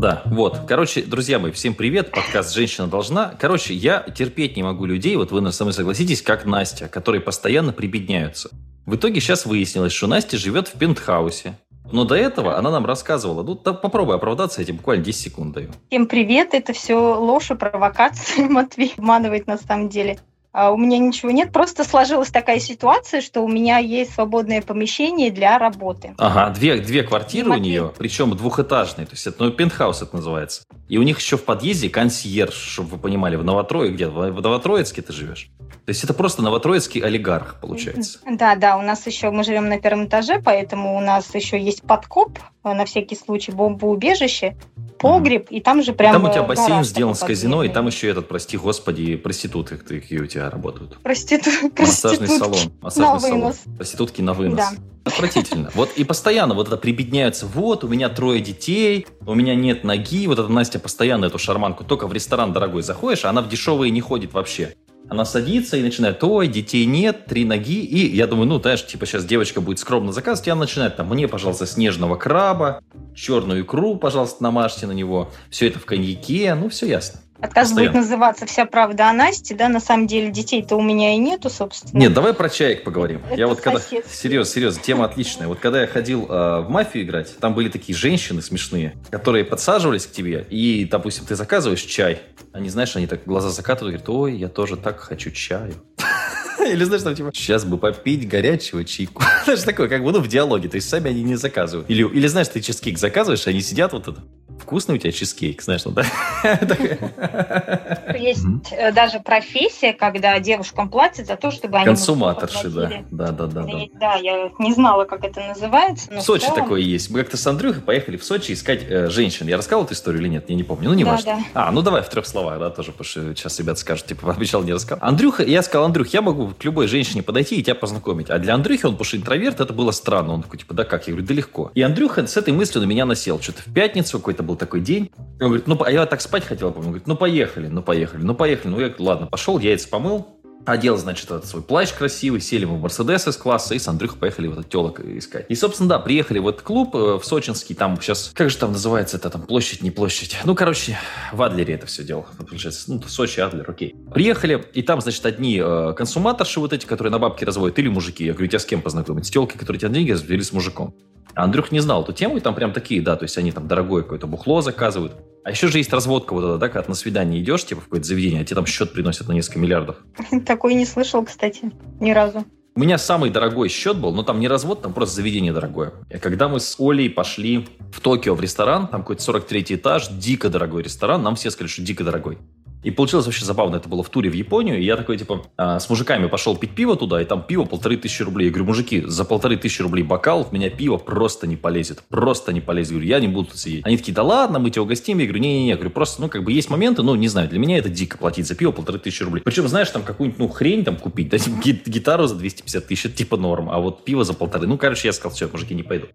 Да, вот. Короче, друзья мои, всем привет. Подкаст «Женщина должна». Короче, я терпеть не могу людей, вот вы со мной согласитесь, как Настя, которые постоянно прибедняются. В итоге сейчас выяснилось, что Настя живет в пентхаусе. Но до этого она нам рассказывала. Ну, да, попробуй оправдаться этим, буквально 10 секунд даю. Всем привет, это все ложь и провокация. Матвей обманывает на самом деле. А у меня ничего нет, просто сложилась такая ситуация, что у меня есть свободное помещение для работы. Ага, две, две квартиры Матвей. у нее, причем двухэтажные, то есть это ну, пентхаус это называется. И у них еще в подъезде консьерж, чтобы вы понимали, в Новотрое, где в Новотроицке ты живешь. То есть это просто новотроицкий олигарх, получается. Да, да, у нас еще, мы живем на первом этаже, поэтому у нас еще есть подкоп, э, на всякий случай бомбоубежище, погреб, и там же прямо... Там у тебя бассейн сделан с казино, и там еще этот, прости господи, проституты какие у тебя работают. Проститу... Массажный салон. Массажный на салон. Вынос. Проститутки на вынос. Да. Отвратительно. Вот и постоянно вот это прибедняются. Вот, у меня трое детей, у меня нет ноги. Вот эта Настя постоянно эту шарманку. Только в ресторан дорогой заходишь, а она в дешевые не ходит вообще. Она садится и начинает, ой, детей нет, три ноги. И я думаю, ну, знаешь, типа сейчас девочка будет скромно заказывать, и она начинает там, мне, пожалуйста, снежного краба, черную икру, пожалуйста, намажьте на него. Все это в коньяке, ну, все ясно. Отказ будет называться «Вся правда о Насте», да, на самом деле детей-то у меня и нету, собственно. Нет, давай про чаек поговорим. Это я вот когда... Серьезно, серьезно, тема отличная. Вот когда я ходил э, в мафию играть, там были такие женщины смешные, которые подсаживались к тебе, и, допустим, ты заказываешь чай, они, знаешь, они так глаза закатывают, говорят, ой, я тоже так хочу чаю. Или знаешь, там типа, сейчас бы попить горячего чайку. Знаешь, такое, как бы, ну, в диалоге. То есть сами они не заказывают. Или, или знаешь, ты чизкейк заказываешь, они сидят вот это. Вкусный у тебя чизкейк, знаешь, ну да? Есть э, даже профессия, когда девушкам платят за то, чтобы они... Консуматорши, да. Да, да, да. Да, я не знала, как это называется. В Сочи такое есть. Мы как-то с Андрюхой поехали в Сочи искать э, женщин. Я рассказывал эту историю или нет? Я не помню. Ну, не важно. А, ну давай в трех словах, да, тоже, потому что сейчас ребята скажут, типа, обещал, не рассказал. Андрюха, я сказал, Андрюх, я могу к любой женщине подойти и тебя познакомить. А для Андрюхи, он, потому что интроверт, это было странно. Он такой, типа, да как? Я говорю, да легко. И Андрюха с этой мыслью на меня насел. Что-то в пятницу какой-то был такой день. Он говорит, ну, а я так спать хотел, помню. Он говорит, ну, поехали, ну, поехали, ну, поехали. Ну, я, ладно, пошел, яйца помыл, Одел, значит, этот свой плащ красивый, сели мы в Мерседес из класса и с Андрюхой поехали вот этот телок искать. И, собственно, да, приехали в этот клуб э, в Сочинский, там сейчас, как же там называется это, там площадь, не площадь. Ну, короче, в Адлере это все дело, получается. Ну, Сочи, Адлер, окей. Приехали, и там, значит, одни э, консуматорши вот эти, которые на бабки разводят, или мужики. Я говорю, тебя с кем познакомить? С телкой, которые тебе деньги развели, с мужиком. А Андрюх не знал эту тему, и там прям такие, да, то есть они там дорогое какое-то бухло заказывают. А еще же есть разводка вот эта, да, когда на свидание идешь, типа, в какое-то заведение, а тебе там счет приносят на несколько миллиардов. Такой не слышал, кстати, ни разу. У меня самый дорогой счет был, но там не развод, там просто заведение дорогое. И когда мы с Олей пошли в Токио в ресторан, там какой-то 43 этаж, дико дорогой ресторан, нам все сказали, что дико дорогой. И получилось вообще забавно. Это было в туре в Японию. И я такой, типа, а, с мужиками пошел пить пиво туда, и там пиво полторы тысячи рублей. Я говорю, мужики, за полторы тысячи рублей бокал в меня пиво просто не полезет. Просто не полезет. Я говорю, я не буду тут сидеть. Они такие, да ладно, мы тебя угостим. Я говорю, не-не-не. Говорю, просто, ну, как бы есть моменты, ну, не знаю, для меня это дико платить за пиво полторы тысячи рублей. Причем, знаешь, там какую-нибудь, ну, хрень там купить, да, типа, гитару за 250 тысяч, это типа норм. А вот пиво за полторы. Ну, короче, я сказал, все, мужики, не пойду.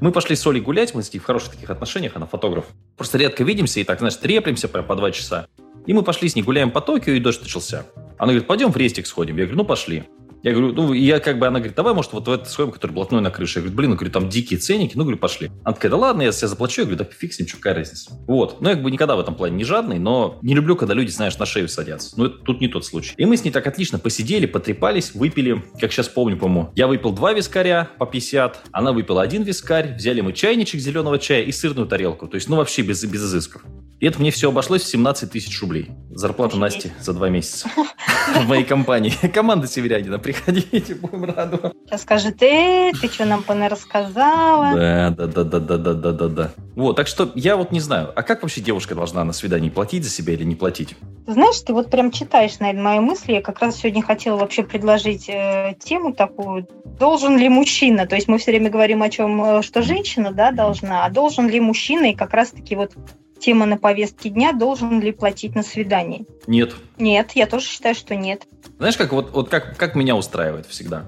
Мы пошли с Олей гулять, мы с ней в хороших таких отношениях, она фотограф. Просто редко видимся и так, знаешь, треплемся прям по два часа. И мы пошли с ней гуляем по Токио, и дождь начался. Она говорит, пойдем в рестик сходим. Я говорю, ну пошли. Я говорю, ну, я как бы, она говорит, давай, может, вот в этот сходим, который блатной на крыше. Я говорю, блин, ну, говорю, там дикие ценники, ну, говорю, пошли. Она такая, да ладно, я себе заплачу. Я говорю, да фиг с ним, какая разница. Вот. Ну, я как бы никогда в этом плане не жадный, но не люблю, когда люди, знаешь, на шею садятся. Ну, это тут не тот случай. И мы с ней так отлично посидели, потрепались, выпили, как сейчас помню, по-моему. Я выпил два вискаря по 50, она выпила один вискарь, взяли мы чайничек зеленого чая и сырную тарелку. То есть, ну, вообще без, без изысков. И это мне все обошлось в 17 тысяч рублей. Зарплата Насти за два месяца в моей компании. Команда Северянина, приходите, будем рады. Сейчас скажет, э, ты что нам рассказала? Да, да, да, да, да, да, да, да, да. Вот, так что я вот не знаю, а как вообще девушка должна на свидании платить за себя или не платить? Знаешь, ты вот прям читаешь, наверное, мои мысли. Я как раз сегодня хотела вообще предложить э, тему такую. Должен ли мужчина? То есть мы все время говорим о чем, э, что женщина, да, должна, а должен ли мужчина? И как раз-таки вот тема на повестке дня, должен ли платить на свидании? Нет. Нет, я тоже считаю, что нет. Знаешь, как вот, вот как, как меня устраивает всегда?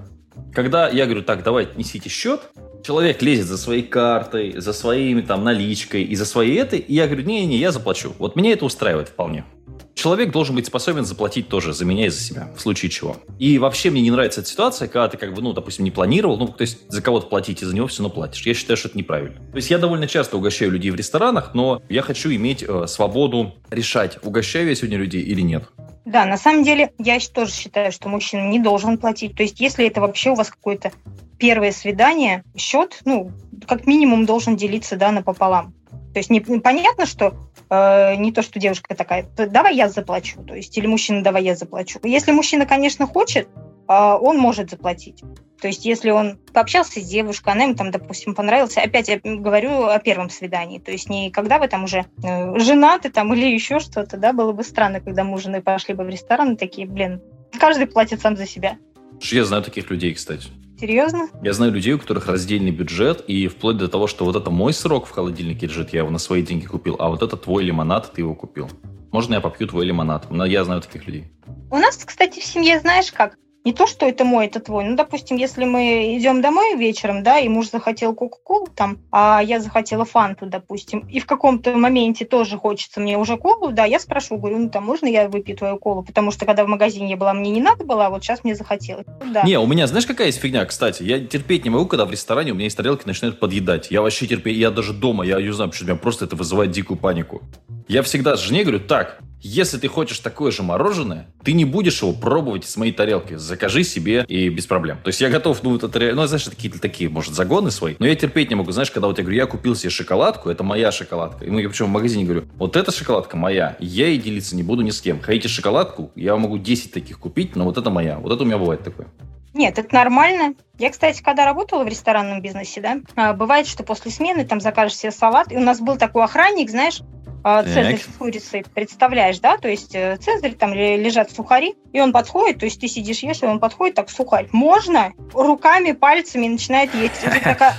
Когда я говорю, так, давай, несите счет, человек лезет за своей картой, за своими там наличкой и за своей этой, и я говорю, не-не, я заплачу. Вот меня это устраивает вполне человек должен быть способен заплатить тоже за меня и за себя, в случае чего. И вообще мне не нравится эта ситуация, когда ты как бы, ну, допустим, не планировал, ну, то есть за кого-то платить, и за него все равно платишь. Я считаю, что это неправильно. То есть я довольно часто угощаю людей в ресторанах, но я хочу иметь э, свободу решать, угощаю я сегодня людей или нет. Да, на самом деле я тоже считаю, что мужчина не должен платить. То есть если это вообще у вас какое-то первое свидание, счет, ну, как минимум должен делиться, да, напополам. То есть не, понятно, что э, не то, что девушка такая, давай я заплачу, то есть или мужчина, давай я заплачу. Если мужчина, конечно, хочет, э, он может заплатить. То есть если он пообщался с девушкой, она ему там, допустим, понравилась, опять я говорю о первом свидании, то есть не когда вы там уже э, женаты там или еще что-то, да, было бы странно, когда муж жены пошли бы в ресторан и такие, блин, каждый платит сам за себя. Я знаю таких людей, кстати. Серьезно? Я знаю людей, у которых раздельный бюджет, и вплоть до того, что вот это мой срок в холодильнике лежит, я его на свои деньги купил, а вот это твой лимонад, ты его купил. Можно я попью твой лимонад? Я знаю таких людей. У нас, кстати, в семье, знаешь как? Не то, что это мой, это твой. Ну, допустим, если мы идем домой вечером, да, и муж захотел кока-колу там, а я захотела фанту, допустим, и в каком-то моменте тоже хочется мне уже колу, да, я спрошу, говорю, ну, там, можно я выпью твою колу? Потому что, когда в магазине я была, мне не надо было, а вот сейчас мне захотелось. Да. Не, у меня, знаешь, какая есть фигня, кстати? Я терпеть не могу, когда в ресторане у меня есть тарелки начинают подъедать. Я вообще терпеть, я даже дома, я не знаю, почему меня просто это вызывает дикую панику. Я всегда жене говорю, так, если ты хочешь такое же мороженое, ты не будешь его пробовать с моей тарелки. Закажи себе и без проблем. То есть я готов, ну, это, ну, знаешь, какие-то такие, может, загоны свои. Но я терпеть не могу. Знаешь, когда вот я говорю, я купил себе шоколадку, это моя шоколадка. И ну, я причем в магазине говорю, вот эта шоколадка моя, я ей делиться не буду ни с кем. Хотите шоколадку? Я могу 10 таких купить, но вот это моя. Вот это у меня бывает такое. Нет, это нормально. Я, кстати, когда работала в ресторанном бизнесе, да, а, бывает, что после смены там закажешь себе салат, и у нас был такой охранник, знаешь, Цезарь с курицей, представляешь, да? То есть э, Цезарь, там лежат сухари, и он подходит, то есть ты сидишь, ешь, и он подходит, так, сухарь. Можно? Руками, пальцами начинает есть.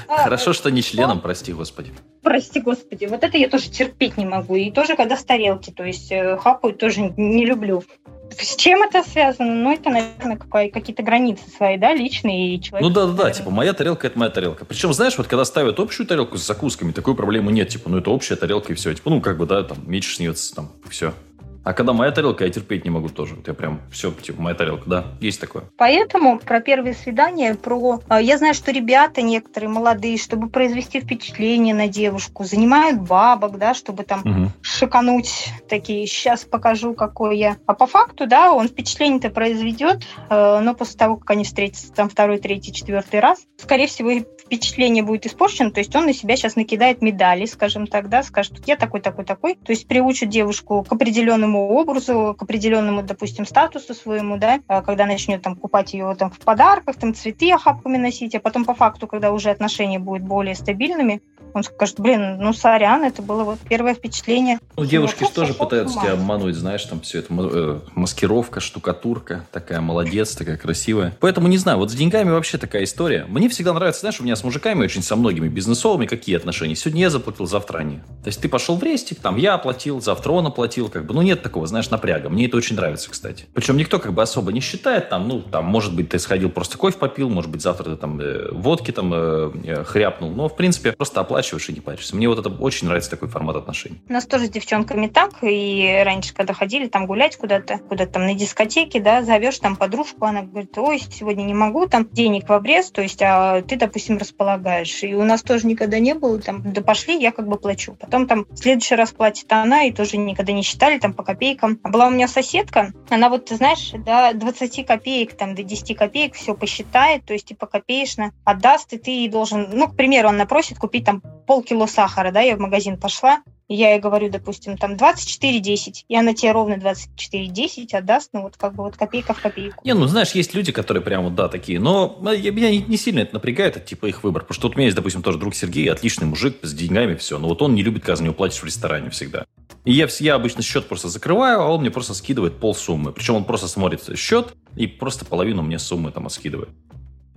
«А, Хорошо, что не членом, прости господи. Прости господи, вот это я тоже терпеть не могу. И тоже, когда с тарелки, то есть э, хапают, тоже не люблю. С чем это связано? Ну, это, наверное, какие-то границы свои, да, личные. И человек, ну да, да, да, типа моя тарелка – это моя тарелка. Причем, знаешь, вот когда ставят общую тарелку с закусками, такой проблемы нет. Типа, ну это общая тарелка и все. Типа, ну как бы, да, там, меньше снится, там, все. А когда моя тарелка, я терпеть не могу тоже. Вот я прям, все, типа, моя тарелка, да, есть такое. Поэтому про первые свидания, про... А, я знаю, что ребята некоторые молодые, чтобы произвести впечатление на девушку, занимают бабок, да, чтобы там угу. шикануть такие, сейчас покажу, какой я. А по факту, да, он впечатление-то произведет, э, но после того, как они встретятся там второй, третий, четвертый раз, скорее всего, впечатление будет испорчено, то есть он на себя сейчас накидает медали, скажем так, да, скажет, я такой, такой, такой, то есть приучит девушку к определенному определенному образу, к определенному, допустим, статусу своему, да, а когда начнет там купать ее там в подарках, там цветы охапками носить, а потом по факту, когда уже отношения будут более стабильными, он скажет, блин, ну сорян, это было вот первое впечатление. Ну, девушки же тоже пытаются тебя обмануть, знаешь, там все это э, маскировка, штукатурка, такая молодец, такая красивая. Поэтому не знаю, вот с деньгами вообще такая история. Мне всегда нравится, знаешь, у меня с мужиками очень со многими бизнесовыми какие отношения. Сегодня я заплатил, завтра они. То есть ты пошел в рестик, там я оплатил, завтра он оплатил, как бы, ну нет такого, знаешь, напряга. Мне это очень нравится, кстати. Причем никто как бы особо не считает, там, ну, там, может быть, ты сходил просто кофе попил, может быть, завтра ты там э, водки там э, э хряпнул, но, в принципе, просто оплачиваешь и не паришься. Мне вот это очень нравится такой формат отношений. У нас тоже с девчонками так, и раньше, когда ходили там гулять куда-то, куда-то там на дискотеке, да, зовешь там подружку, она говорит, ой, сегодня не могу, там денег в обрез, то есть, а ты, допустим, располагаешь. И у нас тоже никогда не было, там, да пошли, я как бы плачу. Потом там в следующий раз платит она, и тоже никогда не считали, там, по копейкам. Была у меня соседка, она вот, знаешь, до 20 копеек, там, до 10 копеек все посчитает, то есть, типа, копеечно отдаст, и ты должен, ну, к примеру, она просит купить там полкило сахара, да, я в магазин пошла, я ей говорю, допустим, там 24,10, и она тебе ровно 24,10 отдаст, ну вот как бы вот копейка в копейку. Не, ну знаешь, есть люди, которые прям вот, да, такие, но меня не, не сильно это напрягает, это типа их выбор, потому что вот у меня есть, допустим, тоже друг Сергей, отличный мужик, с деньгами, все, но вот он не любит, когда за него платишь в ресторане всегда. И я, я обычно счет просто закрываю, а он мне просто скидывает пол суммы. Причем он просто смотрит счет и просто половину мне суммы там скидывает.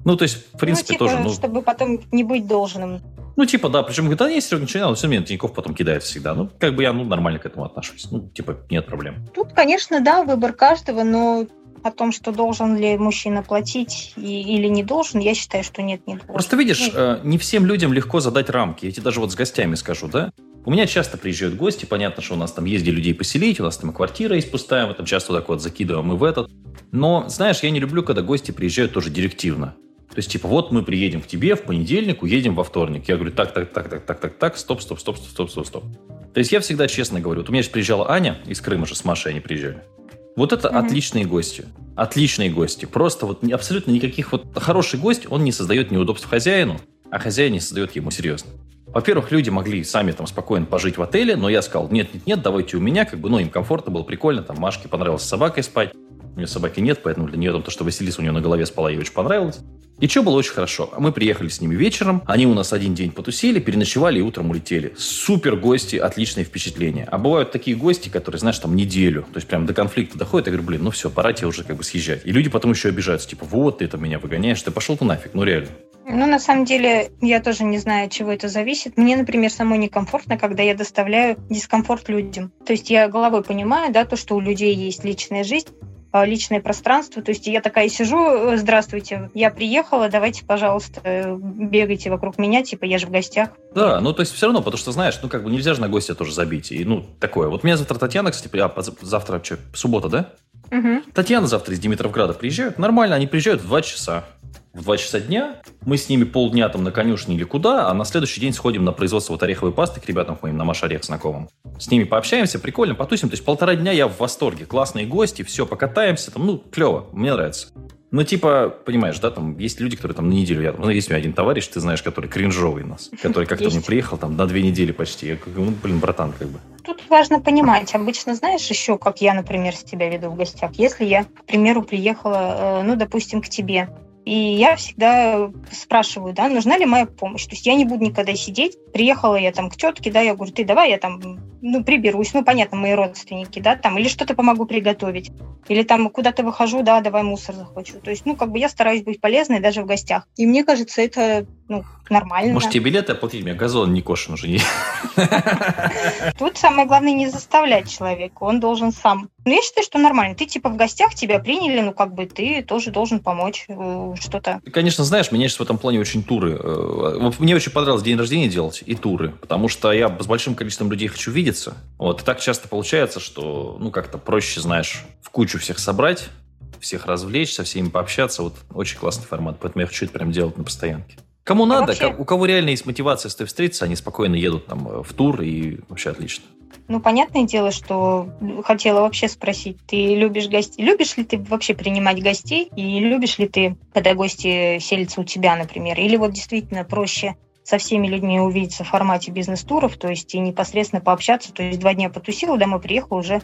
Ну, то есть, в принципе, ну, типа, тоже... Ну, чтобы потом не быть должным. Ну, типа, да, причем говорит, да, есть ничего, но все равно Тинькофф потом кидает всегда. Ну, как бы я, ну, нормально к этому отношусь. Ну, типа, нет проблем. Тут, конечно, да, выбор каждого, но о том, что должен ли мужчина платить и, или не должен, я считаю, что нет, не должен. Просто видишь, ну, э, не всем людям легко задать рамки. Я тебе даже вот с гостями скажу, да? У меня часто приезжают гости, понятно, что у нас там есть где людей поселить, у нас там и квартира есть пустая, мы там часто вот так вот закидываем и в этот. Но, знаешь, я не люблю, когда гости приезжают тоже директивно. То есть, типа, вот мы приедем к тебе в понедельник, уедем во вторник. Я говорю, так, так, так, так, так, так, так, стоп, стоп, стоп, стоп, стоп, стоп. То есть я всегда честно говорю. Вот у меня же приезжала Аня из Крыма же, с Машей они приезжали. Вот это mm-hmm. отличные гости. Отличные гости. Просто вот абсолютно никаких... Вот хороший гость, он не создает неудобств хозяину, а хозяин не создает ему серьезно. Во-первых, люди могли сами там спокойно пожить в отеле, но я сказал, нет, нет, нет, давайте у меня, как бы, ну, им комфортно было, прикольно, там, Машке понравилось с собакой спать, у нее собаки нет, поэтому для нее там то, что Василиса у нее на голове спала, ей очень понравилось. И что было очень хорошо. Мы приехали с ними вечером, они у нас один день потусили, переночевали и утром улетели. Супер гости, отличные впечатления. А бывают такие гости, которые, знаешь, там неделю, то есть прям до конфликта доходят. Я говорю, блин, ну все, пора тебе уже как бы съезжать. И люди потом еще обижаются, типа, вот ты там меня выгоняешь, ты пошел ты нафиг, ну реально. Ну, на самом деле, я тоже не знаю, от чего это зависит. Мне, например, самой некомфортно, когда я доставляю дискомфорт людям. То есть я головой понимаю, да, то, что у людей есть личная жизнь, а, личное пространство. То есть я такая сижу, «Э, здравствуйте, я приехала, давайте, пожалуйста, бегайте вокруг меня, типа я же в гостях. Да, ну то есть все равно, потому что, знаешь, ну как бы нельзя же на гостя тоже забить. И ну такое. Вот меня завтра Татьяна, кстати, а завтра что, суббота, да? Угу. Татьяна завтра из Димитровграда приезжают. Нормально, они приезжают в 2 часа в 2 часа дня, мы с ними полдня там на конюшне или куда, а на следующий день сходим на производство вот ореховой пасты к ребятам моим, на Маш Орех знакомым. С ними пообщаемся, прикольно, потусим. То есть полтора дня я в восторге. Классные гости, все, покатаемся, там, ну, клево, мне нравится. Ну, типа, понимаешь, да, там есть люди, которые там на неделю, я, ну, есть у меня один товарищ, ты знаешь, который кринжовый у нас, который как-то мне приехал там на две недели почти. Я говорю, ну, блин, братан, как бы. Тут важно понимать, обычно знаешь еще, как я, например, с тебя веду в гостях. Если я, к примеру, приехала, э, ну, допустим, к тебе, и я всегда спрашиваю, да, нужна ли моя помощь. То есть я не буду никогда сидеть. Приехала я там к тетке, да, я говорю, ты давай я там, ну, приберусь. Ну, понятно, мои родственники, да, там, или что-то помогу приготовить. Или там куда-то выхожу, да, давай мусор захвачу. То есть, ну, как бы я стараюсь быть полезной даже в гостях. И мне кажется, это, ну, нормально. Может, тебе билеты оплатить? У меня газон не кошен уже. Тут самое главное не заставлять человека. Он должен сам. Ну, я считаю, что нормально. Ты типа в гостях, тебя приняли, ну, как бы ты тоже должен помочь э, что-то. Конечно, знаешь, меня сейчас в этом плане очень туры. Э, мне очень понравилось день рождения делать и туры, потому что я с большим количеством людей хочу видеться. Вот, и так часто получается, что, ну, как-то проще, знаешь, в кучу всех собрать, всех развлечь, со всеми пообщаться. Вот очень классный формат, поэтому я хочу это прям делать на постоянке. Кому а надо, вообще... у кого реально есть мотивация с тобой встретиться, они спокойно едут там э, в тур и вообще отлично. Ну, понятное дело, что хотела вообще спросить, ты любишь гостей? Любишь ли ты вообще принимать гостей? И любишь ли ты, когда гости селятся у тебя, например? Или вот действительно проще со всеми людьми увидеться в формате бизнес-туров, то есть и непосредственно пообщаться, то есть два дня потусила, домой приехал уже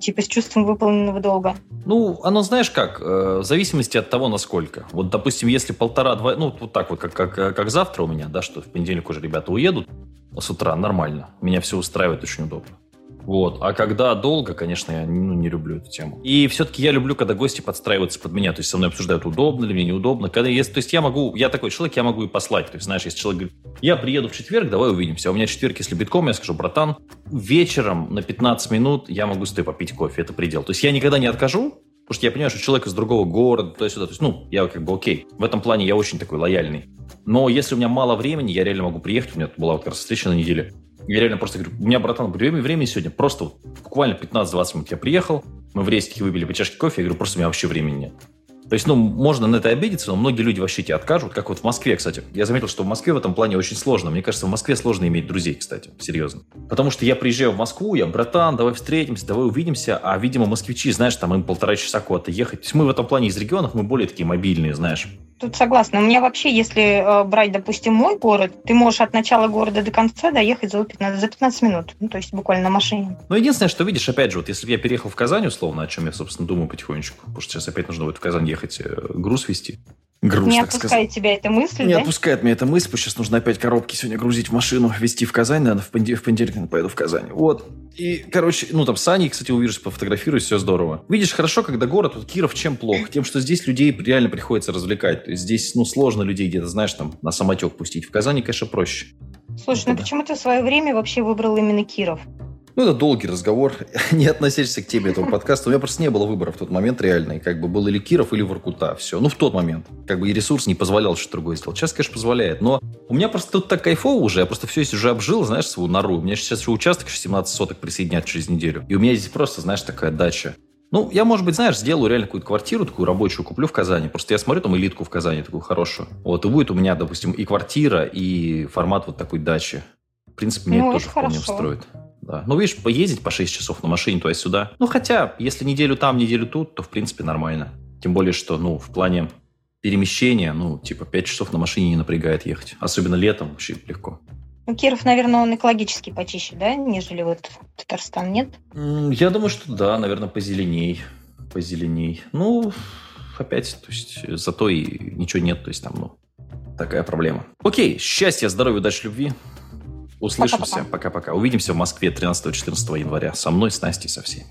типа с чувством выполненного долга? Ну, оно знаешь как, э, в зависимости от того, насколько. Вот, допустим, если полтора-два, ну, вот так вот, как, как, как завтра у меня, да, что в понедельник уже ребята уедут с утра, нормально. Меня все устраивает, очень удобно. Вот. А когда долго, конечно, я ну, не люблю эту тему. И все-таки я люблю, когда гости подстраиваются под меня. То есть со мной обсуждают, удобно ли мне, неудобно. Когда есть, то есть я могу, я такой человек, я могу и послать. То есть, знаешь, если человек говорит, я приеду в четверг, давай увидимся. А у меня четверг, если битком, я скажу, братан, вечером на 15 минут я могу с тобой попить кофе. Это предел. То есть я никогда не откажу, Потому что я понимаю, что человек из другого города, то есть, то есть, ну, я как бы окей. В этом плане я очень такой лояльный. Но если у меня мало времени, я реально могу приехать. У меня была вот как раз встреча на неделе. Я реально просто говорю, у меня, братан, время, времени сегодня просто вот, буквально 15-20 минут я приехал, мы в рейстике выпили по чашке кофе, я говорю, просто у меня вообще времени нет. То есть, ну, можно на это обидеться, но многие люди вообще тебе откажут, как вот в Москве, кстати. Я заметил, что в Москве в этом плане очень сложно. Мне кажется, в Москве сложно иметь друзей, кстати, серьезно. Потому что я приезжаю в Москву, я, братан, давай встретимся, давай увидимся, а, видимо, москвичи, знаешь, там им полтора часа куда-то ехать. То есть мы в этом плане из регионов, мы более такие мобильные, знаешь. Тут согласна. У меня вообще, если э, брать, допустим, мой город, ты можешь от начала города до конца доехать за 15, за 15 минут. Ну, то есть буквально на машине. Ну, единственное, что видишь, опять же, вот если бы я переехал в Казань, условно, о чем я, собственно, думаю потихонечку, потому что сейчас опять нужно будет в Казань ехать э, груз вести. Груз, не отпускает сказать. тебя эта мысль, Не да? отпускает меня эта мысль, потому что сейчас нужно опять коробки сегодня грузить в машину, везти в Казань, наверное, в, понедельник, в понедельник поеду в Казань. Вот. И, короче, ну там с Аней, кстати, увидишь, пофотографируюсь, все здорово. Видишь, хорошо, когда город, вот Киров чем плох? Тем, что здесь людей реально приходится развлекать. То есть здесь, ну, сложно людей где-то, знаешь, там, на самотек пустить. В Казани, конечно, проще. Слушай, ну почему ты в свое время вообще выбрал именно Киров? Ну, это долгий разговор, не относящийся к теме этого подкаста. У меня просто не было выбора в тот момент реальный. Как бы был или Киров, или Воркута. Все. Ну, в тот момент. Как бы и ресурс не позволял что-то другое сделать. Сейчас, конечно, позволяет. Но у меня просто тут так кайфово уже. Я просто все здесь уже обжил, знаешь, свою нору. У меня сейчас еще участок 17 соток присоединят через неделю. И у меня здесь просто, знаешь, такая дача. Ну, я, может быть, знаешь, сделаю реально какую-то квартиру, такую рабочую куплю в Казани. Просто я смотрю там элитку в Казани, такую хорошую. Вот, и будет у меня, допустим, и квартира, и формат вот такой дачи. В принципе, мне ну, это тоже вполне устроит. Да. Ну, видишь, поездить по 6 часов на машине туда-сюда. Ну, хотя, если неделю там, неделю тут, то, в принципе, нормально. Тем более, что, ну, в плане перемещения, ну, типа, 5 часов на машине не напрягает ехать. Особенно летом вообще легко. Ну, Киров, наверное, он экологически почище, да, нежели вот Татарстан, нет? Я думаю, что да, наверное, позеленей. Позеленей. Ну, опять, то есть, зато и ничего нет, то есть там, ну, такая проблема. Окей, счастья, здоровья, удачи, любви. Услышимся. Пока-пока. Увидимся в Москве 13-14 января. Со мной, с Настей, со всеми.